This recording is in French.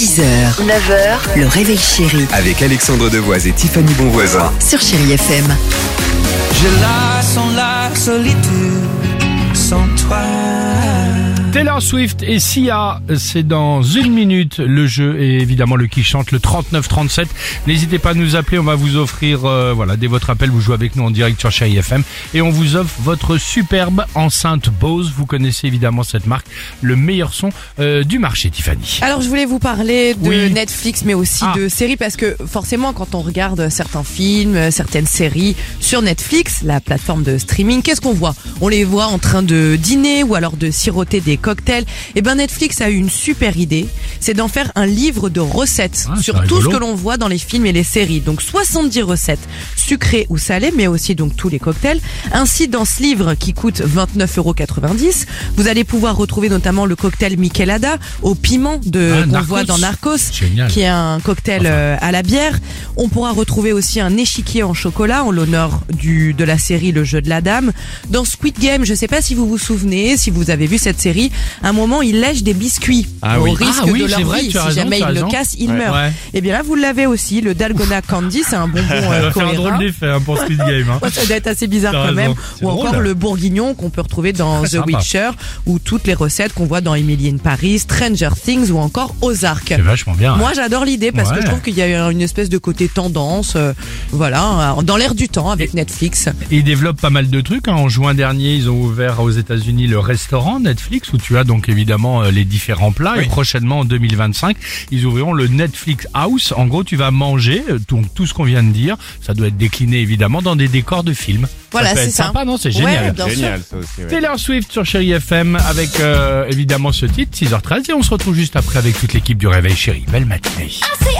6h, 9h, le réveil chéri Avec Alexandre Devoise et Tiffany Bonvoisin. sur Chérie FM. Je la sens la solitude. Taylor Swift et Sia, c'est dans une minute le jeu et évidemment le qui chante le 39-37. N'hésitez pas à nous appeler, on va vous offrir, euh, voilà, dès votre appel, vous jouez avec nous en direct sur Chérie FM et on vous offre votre superbe enceinte Bose. Vous connaissez évidemment cette marque, le meilleur son euh, du marché, Tiffany. Alors je voulais vous parler de Oui. Netflix mais aussi Ah. de séries parce que forcément quand on regarde certains films, euh, certaines séries sur Netflix, la plateforme de streaming, qu'est-ce qu'on voit? On les voit en train de dîner ou alors de siroter des cocktails. Et ben Netflix a eu une super idée, c'est d'en faire un livre de recettes Ah, sur tout ce que l'on voit dans les films et les séries. Donc 70 recettes sucrées ou salées mais aussi donc tous les cocktails. Ainsi dans ce livre qui coûte 29,90€, vous allez pouvoir retrouver notamment le cocktail Michelada au piment de Ah, qu'on voit dans Narcos, Génial. qui est un cocktail euh, à la bière. On pourra retrouver aussi un échiquier en chocolat en l'honneur du de la série Le Jeu de la Dame. Dans Squid Game, je sais pas si vous vous souvenez, si vous avez vu cette série, un moment il lèche des biscuits Ah au oui. risque Ah oui, de leur vrai, vie. si raison, jamais il le casse, il Ouais. meurt. Ouais. Et bien là, vous l'avez aussi, le Dalgona Candy, c'est un bonbon euh, un drôle d'effet hein, pour Squid Game. Hein. Ça doit être assez bizarre quand raison. même. Ou drôle. encore le bourguignon qu'on peut retrouver dans The. Witcher ou toutes les recettes qu'on voit dans Emily in Paris, Stranger Things ou encore Ozark. C'est vachement bien. Moi, j'adore l'idée parce que je trouve qu'il y a une espèce de côté tendance, euh, voilà, dans l'air du temps avec Netflix. Et ils développent pas mal de trucs. hein. En juin dernier, ils ont ouvert aux États-Unis le restaurant Netflix où tu as donc évidemment euh, les différents plats. Et prochainement en 2025, ils ouvriront le Netflix House. En gros, tu vas manger euh, donc tout ce qu'on vient de dire. Ça doit être décliné évidemment dans des décors de films. Voilà, c'est sympa, non? C'est Ouais, génial. bien Génial, ça aussi. ouais. Taylor Swift sur Chéri FM avec euh, évidemment ce titre 6h13 et on se retrouve juste après avec toute l'équipe du Réveil Chéri. Belle matinée. I